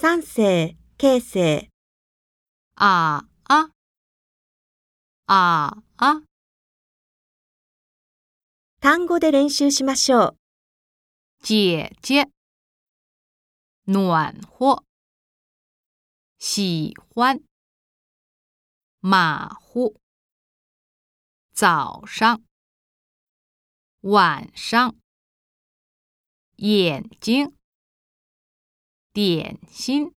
三世、形成、啊啊啊啊，単語で練習しましょう。姐姐，暖和，喜欢，马虎，早上，晚上，眼睛，点心。